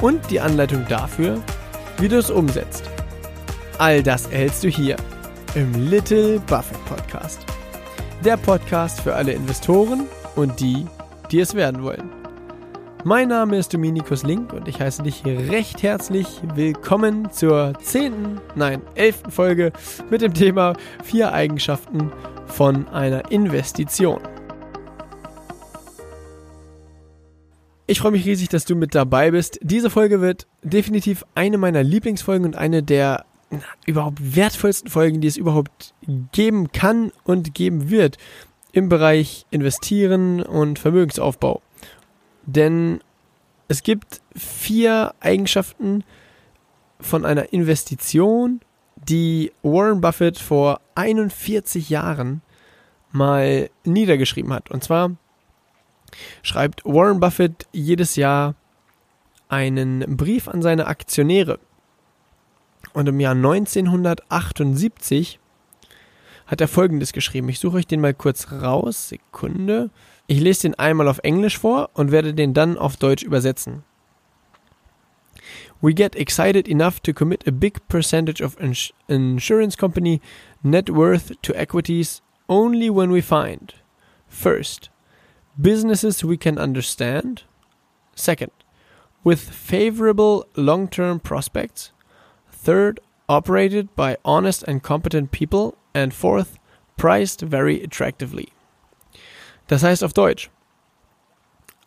Und die Anleitung dafür, wie du es umsetzt. All das erhältst du hier im Little Buffett Podcast. Der Podcast für alle Investoren und die, die es werden wollen. Mein Name ist Dominikus Link und ich heiße dich recht herzlich willkommen zur zehnten, nein, elften Folge mit dem Thema vier Eigenschaften von einer Investition. Ich freue mich riesig, dass du mit dabei bist. Diese Folge wird definitiv eine meiner Lieblingsfolgen und eine der überhaupt wertvollsten Folgen, die es überhaupt geben kann und geben wird im Bereich Investieren und Vermögensaufbau. Denn es gibt vier Eigenschaften von einer Investition, die Warren Buffett vor 41 Jahren mal niedergeschrieben hat. Und zwar schreibt Warren Buffett jedes Jahr einen Brief an seine Aktionäre. Und im Jahr 1978 hat er folgendes geschrieben. Ich suche euch den mal kurz raus. Sekunde. Ich lese den einmal auf Englisch vor und werde den dann auf Deutsch übersetzen. We get excited enough to commit a big percentage of ins insurance company net worth to equities only when we find first businesses we can understand, second with favorable long-term prospects, third operated by honest and competent people and fourth priced very attractively. Das heißt auf Deutsch,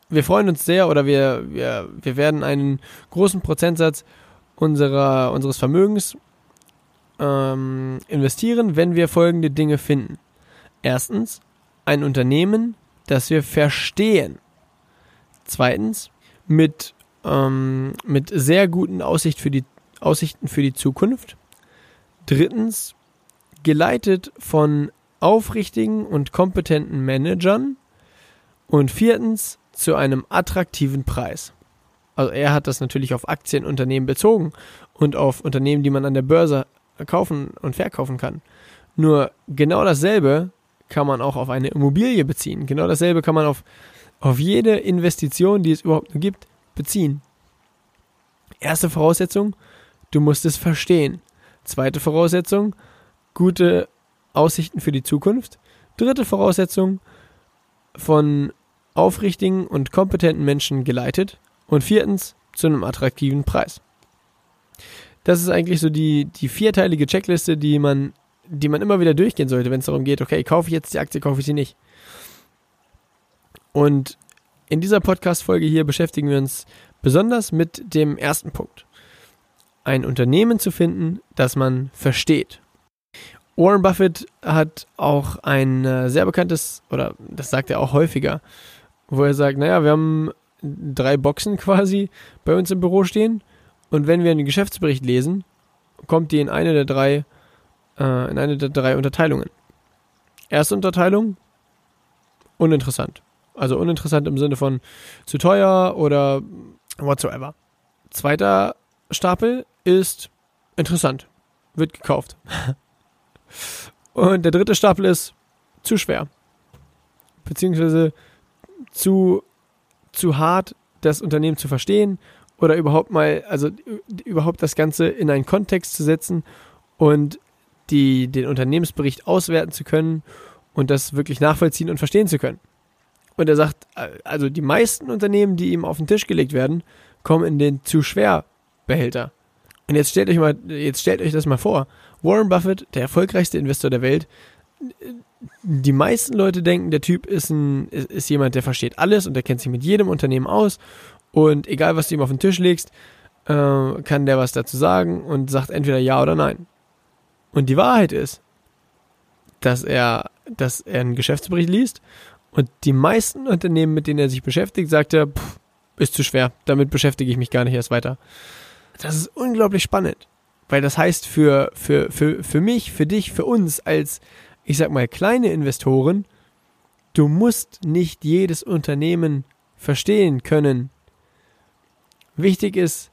wir freuen uns sehr oder wir, wir, wir werden einen großen Prozentsatz unserer, unseres Vermögens ähm, investieren, wenn wir folgende Dinge finden. Erstens, ein Unternehmen, das wir verstehen. Zweitens, mit, ähm, mit sehr guten Aussicht für die, Aussichten für die Zukunft. Drittens, geleitet von aufrichtigen und kompetenten Managern und viertens zu einem attraktiven Preis. Also er hat das natürlich auf Aktienunternehmen bezogen und auf Unternehmen, die man an der Börse kaufen und verkaufen kann. Nur genau dasselbe kann man auch auf eine Immobilie beziehen. Genau dasselbe kann man auf, auf jede Investition, die es überhaupt gibt, beziehen. Erste Voraussetzung, du musst es verstehen. Zweite Voraussetzung, gute Aussichten für die Zukunft. Dritte Voraussetzung, von aufrichtigen und kompetenten Menschen geleitet. Und viertens, zu einem attraktiven Preis. Das ist eigentlich so die, die vierteilige Checkliste, die man, die man immer wieder durchgehen sollte, wenn es darum geht, okay, kaufe ich jetzt die Aktie, kaufe ich sie nicht. Und in dieser Podcast-Folge hier beschäftigen wir uns besonders mit dem ersten Punkt. Ein Unternehmen zu finden, das man versteht. Warren Buffett hat auch ein äh, sehr bekanntes, oder das sagt er auch häufiger, wo er sagt, naja, wir haben drei Boxen quasi bei uns im Büro stehen und wenn wir einen Geschäftsbericht lesen, kommt die in eine der drei, äh, in eine der drei Unterteilungen. Erste Unterteilung, uninteressant. Also uninteressant im Sinne von zu teuer oder whatsoever. Zweiter Stapel ist interessant, wird gekauft. Und der dritte Stapel ist zu schwer. Beziehungsweise zu, zu hart, das Unternehmen zu verstehen oder überhaupt mal, also überhaupt das Ganze in einen Kontext zu setzen und die, den Unternehmensbericht auswerten zu können und das wirklich nachvollziehen und verstehen zu können. Und er sagt, also die meisten Unternehmen, die ihm auf den Tisch gelegt werden, kommen in den zu schwer Behälter. Und jetzt stellt euch mal, jetzt stellt euch das mal vor. Warren Buffett, der erfolgreichste Investor der Welt, die meisten Leute denken, der Typ ist, ein, ist jemand, der versteht alles und der kennt sich mit jedem Unternehmen aus und egal, was du ihm auf den Tisch legst, äh, kann der was dazu sagen und sagt entweder ja oder nein. Und die Wahrheit ist, dass er, dass er einen Geschäftsbericht liest und die meisten Unternehmen, mit denen er sich beschäftigt, sagt er, pff, ist zu schwer. Damit beschäftige ich mich gar nicht erst weiter. Das ist unglaublich spannend. Weil das heißt für, für, für, für mich, für dich, für uns als, ich sag mal, kleine Investoren, du musst nicht jedes Unternehmen verstehen können. Wichtig ist,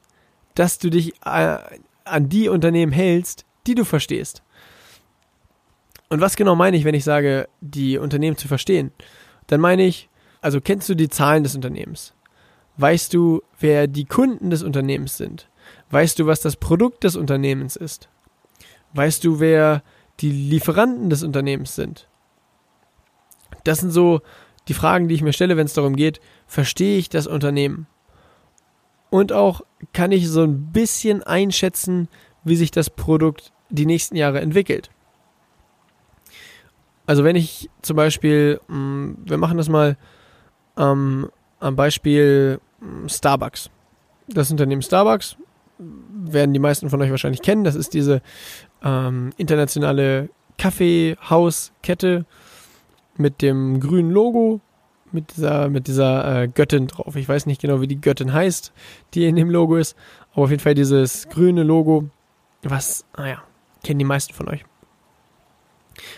dass du dich äh, an die Unternehmen hältst, die du verstehst. Und was genau meine ich, wenn ich sage, die Unternehmen zu verstehen? Dann meine ich, also kennst du die Zahlen des Unternehmens? Weißt du, wer die Kunden des Unternehmens sind? Weißt du, was das Produkt des Unternehmens ist? Weißt du, wer die Lieferanten des Unternehmens sind? Das sind so die Fragen, die ich mir stelle, wenn es darum geht, verstehe ich das Unternehmen? Und auch kann ich so ein bisschen einschätzen, wie sich das Produkt die nächsten Jahre entwickelt. Also wenn ich zum Beispiel, mm, wir machen das mal ähm, am Beispiel mm, Starbucks. Das Unternehmen Starbucks werden die meisten von euch wahrscheinlich kennen. Das ist diese ähm, internationale Kaffeehauskette mit dem grünen Logo, mit dieser, mit dieser äh, Göttin drauf. Ich weiß nicht genau, wie die Göttin heißt, die in dem Logo ist, aber auf jeden Fall dieses grüne Logo, was, naja, kennen die meisten von euch.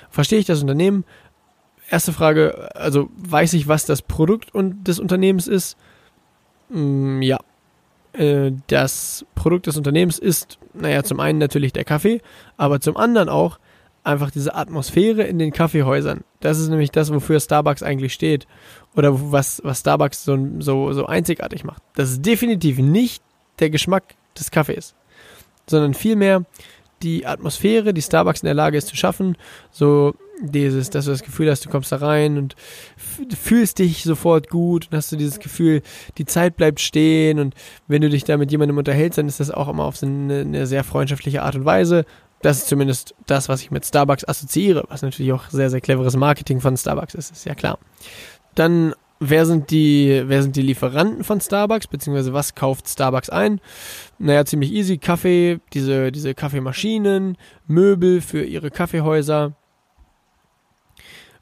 Verstehe ich das Unternehmen? Erste Frage, also weiß ich, was das Produkt des Unternehmens ist? Mm, ja, äh, das Produkt des Unternehmens ist, naja, zum einen natürlich der Kaffee, aber zum anderen auch einfach diese Atmosphäre in den Kaffeehäusern. Das ist nämlich das, wofür Starbucks eigentlich steht. Oder was, was Starbucks so, so, so einzigartig macht. Das ist definitiv nicht der Geschmack des Kaffees, sondern vielmehr die Atmosphäre, die Starbucks in der Lage ist zu schaffen, so dieses, dass du das Gefühl hast, du kommst da rein und fühlst dich sofort gut und hast du dieses Gefühl, die Zeit bleibt stehen und wenn du dich da mit jemandem unterhältst, dann ist das auch immer auf so eine, eine sehr freundschaftliche Art und Weise. Das ist zumindest das, was ich mit Starbucks assoziiere, was natürlich auch sehr, sehr cleveres Marketing von Starbucks ist, ist ja klar. Dann wer sind die, wer sind die Lieferanten von Starbucks, beziehungsweise was kauft Starbucks ein? Naja, ziemlich easy. Kaffee, diese, diese Kaffeemaschinen, Möbel für ihre Kaffeehäuser.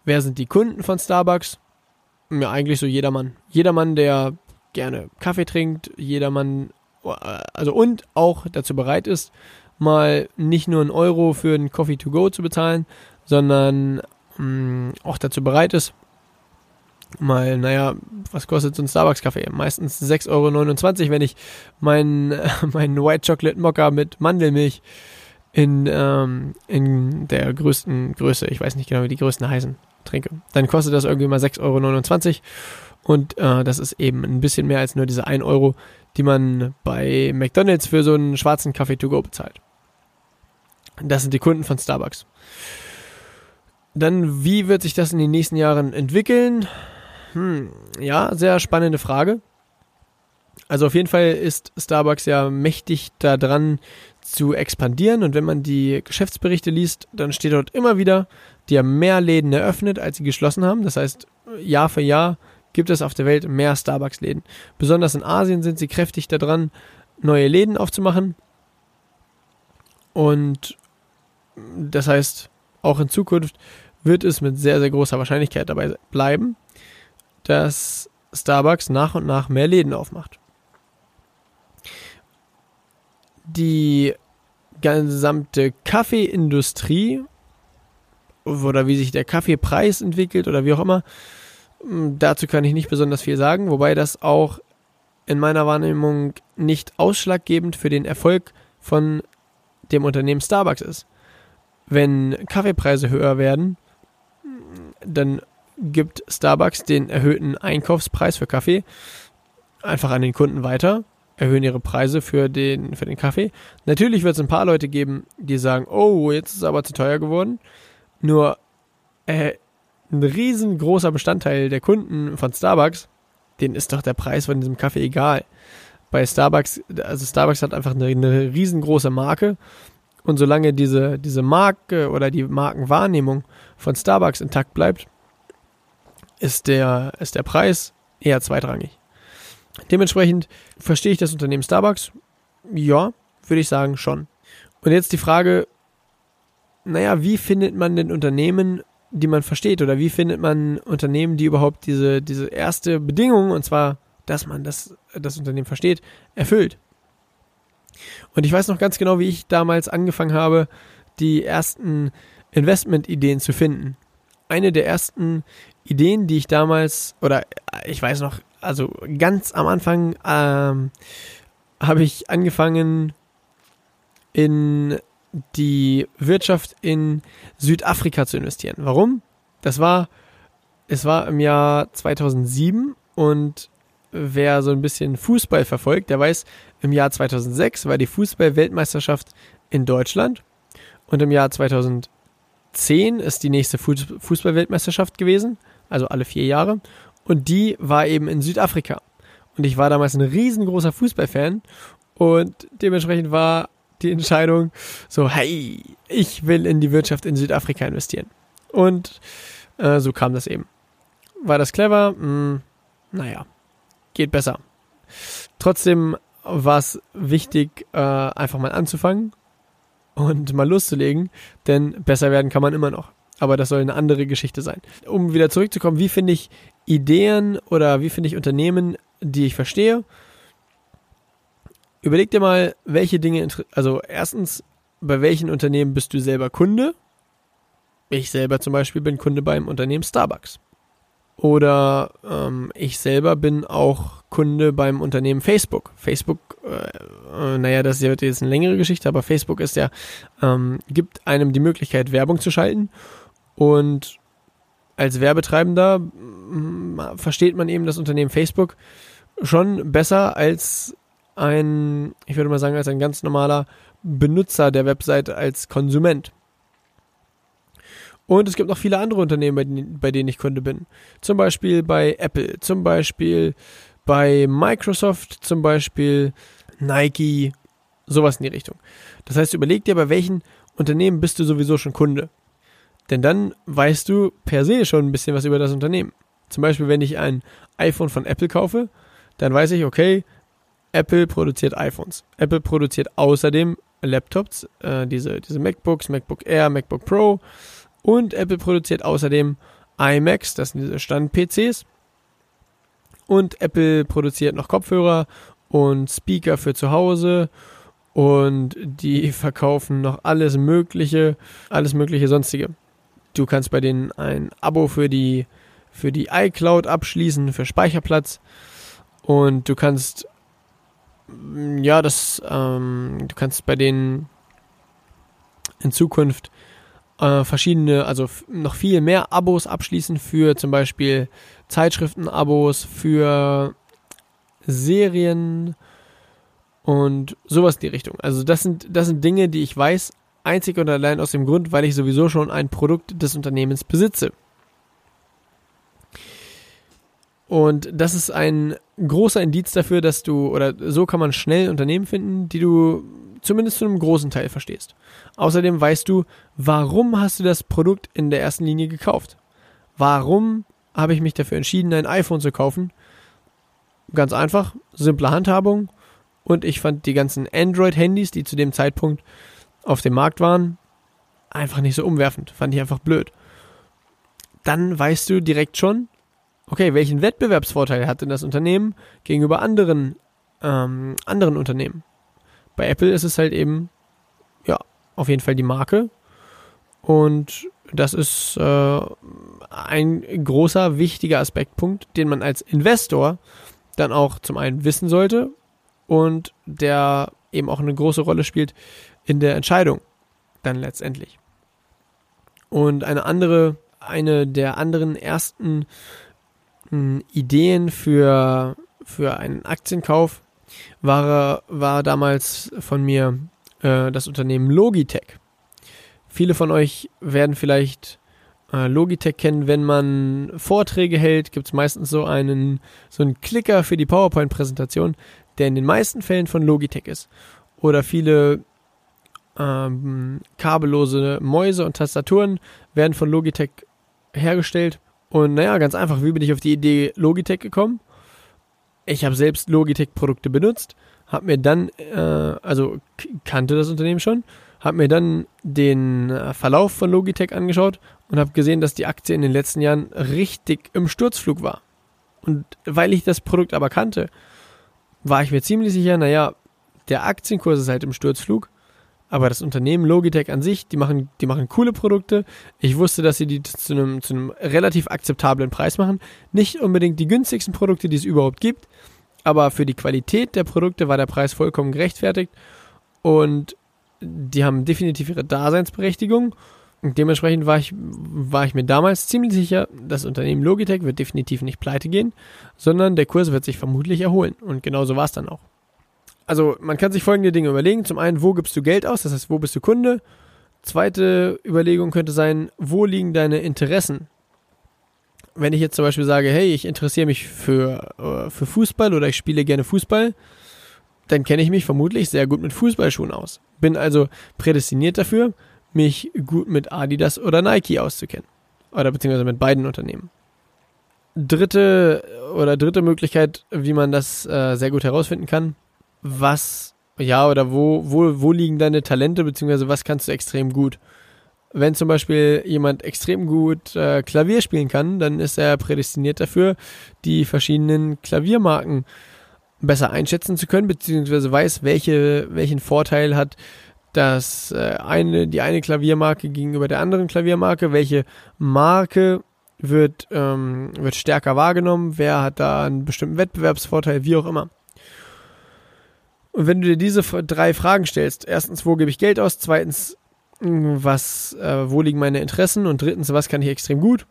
Wer sind die Kunden von Starbucks? Ja, eigentlich so jedermann. Jedermann, der gerne Kaffee trinkt, jedermann, also und auch dazu bereit ist, mal nicht nur einen Euro für einen Coffee to go zu bezahlen, sondern mh, mm, auch dazu bereit ist, mal, naja, was kostet so ein Starbucks-Kaffee? Meistens 6,29 Euro, wenn ich meinen mein White Chocolate Mocha mit Mandelmilch in, ähm, in der größten Größe, ich weiß nicht genau, wie die größten heißen, trinke. Dann kostet das irgendwie mal 6,29 Euro und äh, das ist eben ein bisschen mehr als nur diese 1 Euro, die man bei McDonalds für so einen schwarzen Kaffee to go bezahlt. Das sind die Kunden von Starbucks. Dann, wie wird sich das in den nächsten Jahren entwickeln? Hm, ja, sehr spannende Frage. Also auf jeden Fall ist Starbucks ja mächtig daran zu expandieren und wenn man die Geschäftsberichte liest, dann steht dort immer wieder, die haben mehr Läden eröffnet, als sie geschlossen haben. Das heißt, Jahr für Jahr gibt es auf der Welt mehr Starbucks-Läden. Besonders in Asien sind sie kräftig daran, neue Läden aufzumachen. Und das heißt, auch in Zukunft wird es mit sehr, sehr großer Wahrscheinlichkeit dabei bleiben, dass Starbucks nach und nach mehr Läden aufmacht. Die gesamte Kaffeeindustrie oder wie sich der Kaffeepreis entwickelt oder wie auch immer, dazu kann ich nicht besonders viel sagen, wobei das auch in meiner Wahrnehmung nicht ausschlaggebend für den Erfolg von dem Unternehmen Starbucks ist. Wenn Kaffeepreise höher werden, dann gibt Starbucks den erhöhten Einkaufspreis für Kaffee einfach an den Kunden weiter, erhöhen ihre Preise für den, für den Kaffee. Natürlich wird es ein paar Leute geben, die sagen, oh, jetzt ist es aber zu teuer geworden. Nur äh, ein riesengroßer Bestandteil der Kunden von Starbucks, denen ist doch der Preis von diesem Kaffee egal. Bei Starbucks, also Starbucks hat einfach eine, eine riesengroße Marke und solange diese, diese Marke oder die Markenwahrnehmung von Starbucks intakt bleibt, ist der, ist der Preis eher zweitrangig. Dementsprechend verstehe ich das Unternehmen Starbucks. Ja, würde ich sagen, schon. Und jetzt die Frage, naja, wie findet man denn Unternehmen, die man versteht? Oder wie findet man Unternehmen, die überhaupt diese, diese erste Bedingung, und zwar dass man das, das Unternehmen versteht, erfüllt. Und ich weiß noch ganz genau, wie ich damals angefangen habe, die ersten Investmentideen zu finden. Eine der ersten Ideen, die ich damals, oder ich weiß noch, also ganz am Anfang ähm, habe ich angefangen in die Wirtschaft in Südafrika zu investieren. Warum? Das war, es war im Jahr 2007 und wer so ein bisschen Fußball verfolgt, der weiß, im Jahr 2006 war die Fußball-Weltmeisterschaft in Deutschland und im Jahr 2010 ist die nächste Fußball-Weltmeisterschaft gewesen, also alle vier Jahre und die war eben in Südafrika. Und ich war damals ein riesengroßer Fußballfan und dementsprechend war die Entscheidung so, hey, ich will in die Wirtschaft in Südafrika investieren. Und äh, so kam das eben. War das clever? Hm, naja, geht besser. Trotzdem war es wichtig, äh, einfach mal anzufangen und mal loszulegen, denn besser werden kann man immer noch. Aber das soll eine andere Geschichte sein. Um wieder zurückzukommen, wie finde ich Ideen oder wie finde ich Unternehmen, die ich verstehe? Überleg dir mal, welche Dinge, also erstens, bei welchen Unternehmen bist du selber Kunde? Ich selber zum Beispiel bin Kunde beim Unternehmen Starbucks. Oder ähm, ich selber bin auch Kunde beim Unternehmen Facebook. Facebook, äh, äh, naja, das wird jetzt eine längere Geschichte, aber Facebook ist ja, ähm, gibt einem die Möglichkeit, Werbung zu schalten. Und als Werbetreibender mm, versteht man eben das Unternehmen Facebook schon besser als ein, ich würde mal sagen, als ein ganz normaler Benutzer der Webseite als Konsument. Und es gibt noch viele andere Unternehmen, bei denen, bei denen ich Kunde bin. Zum Beispiel bei Apple, zum Beispiel bei Microsoft, zum Beispiel Nike, sowas in die Richtung. Das heißt, überleg dir, bei welchen Unternehmen bist du sowieso schon Kunde. Denn dann weißt du per se schon ein bisschen was über das Unternehmen. Zum Beispiel, wenn ich ein iPhone von Apple kaufe, dann weiß ich, okay, Apple produziert iPhones. Apple produziert außerdem Laptops, äh, diese, diese MacBooks, MacBook Air, MacBook Pro und Apple produziert außerdem iMacs, das sind diese Stand-PCs. Und Apple produziert noch Kopfhörer und Speaker für zu Hause. Und die verkaufen noch alles Mögliche, alles Mögliche sonstige. Du kannst bei denen ein Abo für die, für die iCloud abschließen, für Speicherplatz. Und du kannst, ja, das, ähm, du kannst bei denen in Zukunft äh, verschiedene, also noch viel mehr Abos abschließen für zum Beispiel Zeitschriften-Abos, für Serien und sowas in die Richtung. Also das sind, das sind Dinge, die ich weiß, einzig und allein aus dem Grund, weil ich sowieso schon ein Produkt des Unternehmens besitze. Und das ist ein großer Indiz dafür, dass du, oder so kann man schnell Unternehmen finden, die du zumindest zu einem großen Teil verstehst. Außerdem weißt du, warum hast du das Produkt in der ersten Linie gekauft? Warum habe ich mich dafür entschieden, ein iPhone zu kaufen? Ganz einfach, simple Handhabung. Und ich fand die ganzen Android-Handys, die zu dem Zeitpunkt auf dem Markt waren, einfach nicht so umwerfend. Fand ich einfach blöd. Dann weißt du direkt schon, okay, welchen Wettbewerbsvorteil hat denn das Unternehmen gegenüber anderen, ähm, anderen Unternehmen? Bei Apple ist es halt eben, ja, auf jeden Fall die Marke. Und das ist äh, ein großer, wichtiger Aspektpunkt, den man als Investor dann auch zum einen wissen sollte und der eben auch eine große Rolle spielt in der Entscheidung dann letztendlich. Und eine andere, eine der anderen ersten mh, hm, Ideen für, für einen Aktienkauf war, war damals von mir äh, das Unternehmen Logitech. Viele von euch werden vielleicht äh, Logitech kennen, wenn man Vorträge hält, gibt es meistens so einen, so einen Klicker für die PowerPoint-Präsentation, der in den meisten Fällen von Logitech ist. Oder viele ähm, kabellose Mäuse und Tastaturen werden von Logitech hergestellt. Und naja, ganz einfach, wie bin ich auf die Idee Logitech gekommen? Ich habe selbst Logitech-Produkte benutzt, habe mir dann, äh, also kannte das Unternehmen schon, habe mir dann den äh, Verlauf von Logitech angeschaut und habe gesehen, dass die Aktie in den letzten Jahren richtig im Sturzflug war. Und weil ich das Produkt aber kannte, war ich mir ziemlich sicher, naja, der Aktienkurs ist halt im Sturzflug, aber das Unternehmen Logitech an sich, die machen, die machen coole Produkte. Ich wusste, dass sie die zu einem, zu einem relativ akzeptablen Preis machen. Nicht unbedingt die günstigsten Produkte, die es überhaupt gibt, aber für die Qualität der Produkte war der Preis vollkommen gerechtfertigt und die haben definitiv ihre Daseinsberechtigung. Und dementsprechend war ich, war ich mir damals ziemlich sicher, das Unternehmen Logitech wird definitiv nicht pleite gehen, sondern der Kurs wird sich vermutlich erholen. Und genauso war es dann auch. Also man kann sich folgende Dinge überlegen. Zum einen, wo gibst du Geld aus? Das heißt, wo bist du Kunde? Zweite Überlegung könnte sein, wo liegen deine Interessen? Wenn ich jetzt zum Beispiel sage, hey, ich interessiere mich für, äh, für Fußball oder ich spiele gerne Fußball, dann kenne ich mich vermutlich sehr gut mit Fußballschuhen aus. Bin also prädestiniert dafür, mich gut mit Adidas oder Nike auszukennen. Oder beziehungsweise mit beiden Unternehmen. Dritte oder dritte Möglichkeit, wie man das äh, sehr gut herausfinden kann, was, ja, oder wo, wo, wo liegen deine Talente, beziehungsweise was kannst du extrem gut? Wenn zum Beispiel jemand extrem gut äh, Klavier spielen kann, dann ist er prädestiniert dafür, die verschiedenen Klaviermarken besser einschätzen zu können, beziehungsweise weiß, welche, welchen Vorteil hat das äh, eine, die eine Klaviermarke gegenüber der anderen Klaviermarke, welche Marke wird, ähm, wird stärker wahrgenommen, wer hat da einen bestimmten Wettbewerbsvorteil, wie auch immer. Und wenn du dir diese drei Fragen stellst, erstens, wo gebe ich Geld aus? Zweitens, hm, was, äh, wo liegen meine Interessen? Und drittens, was kann ich extrem gut?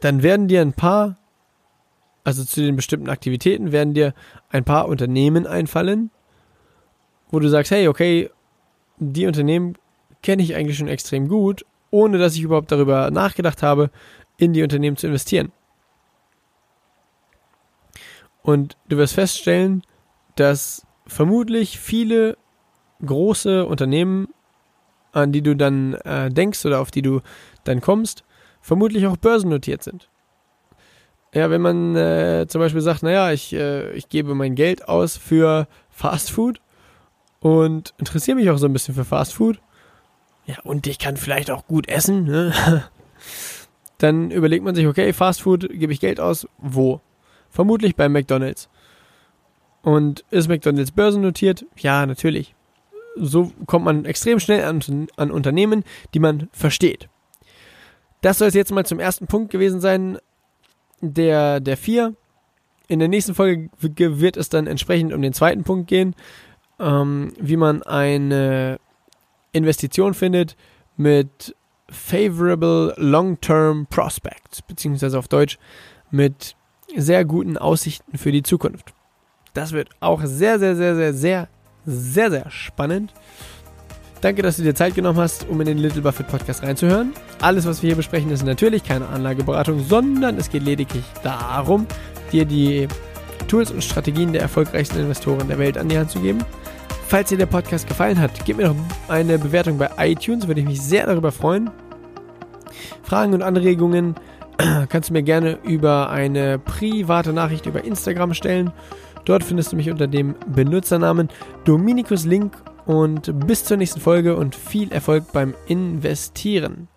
Dann werden dir ein paar, also zu den bestimmten Aktivitäten, werden dir ein paar Unternehmen einfallen, wo du sagst, hey, okay, die Unternehmen kenne ich eigentlich schon extrem gut, ohne dass ich überhaupt darüber nachgedacht habe, in die Unternehmen zu investieren. Und du wirst feststellen, dass vermutlich viele große Unternehmen, an die du dann äh, denkst oder auf die du dann kommst, vermutlich auch börsennotiert sind. Ja, wenn man äh, zum Beispiel sagt, naja, ich, äh, ich gebe mein Geld aus für Fast Food und interessiere mich auch so ein bisschen für Fast Food. Ja, und ich kann vielleicht auch gut essen. Ne? Dann überlegt man sich, okay, Fast Food gebe ich Geld aus. Wo? Vermutlich bei McDonald's. Und ist McDonald's börsennotiert? Ja, natürlich. So kommt man extrem schnell an, an Unternehmen, die man versteht. Das soll es jetzt mal zum ersten Punkt gewesen sein, der, der vier. In der nächsten Folge wird es dann entsprechend um den zweiten Punkt gehen, ähm, wie man eine Investition findet mit favorable long-term prospects, beziehungsweise auf Deutsch mit sehr guten Aussichten für die Zukunft. Das wird auch sehr, sehr, sehr, sehr, sehr, sehr, sehr spannend. Danke, dass du dir Zeit genommen hast, um in den Little Buffett Podcast reinzuhören. Alles, was wir hier besprechen, ist natürlich keine Anlageberatung, sondern es geht lediglich darum, dir die Tools und Strategien der erfolgreichsten Investoren der Welt an die Hand zu geben. Falls dir der Podcast gefallen hat, gib mir doch eine Bewertung bei iTunes, würde ich mich sehr darüber freuen. Fragen und Anregungen kannst du mir gerne über eine private Nachricht über Instagram stellen. Dort findest du mich unter dem Benutzernamen Dominikus Link und bis zur nächsten Folge und viel Erfolg beim Investieren.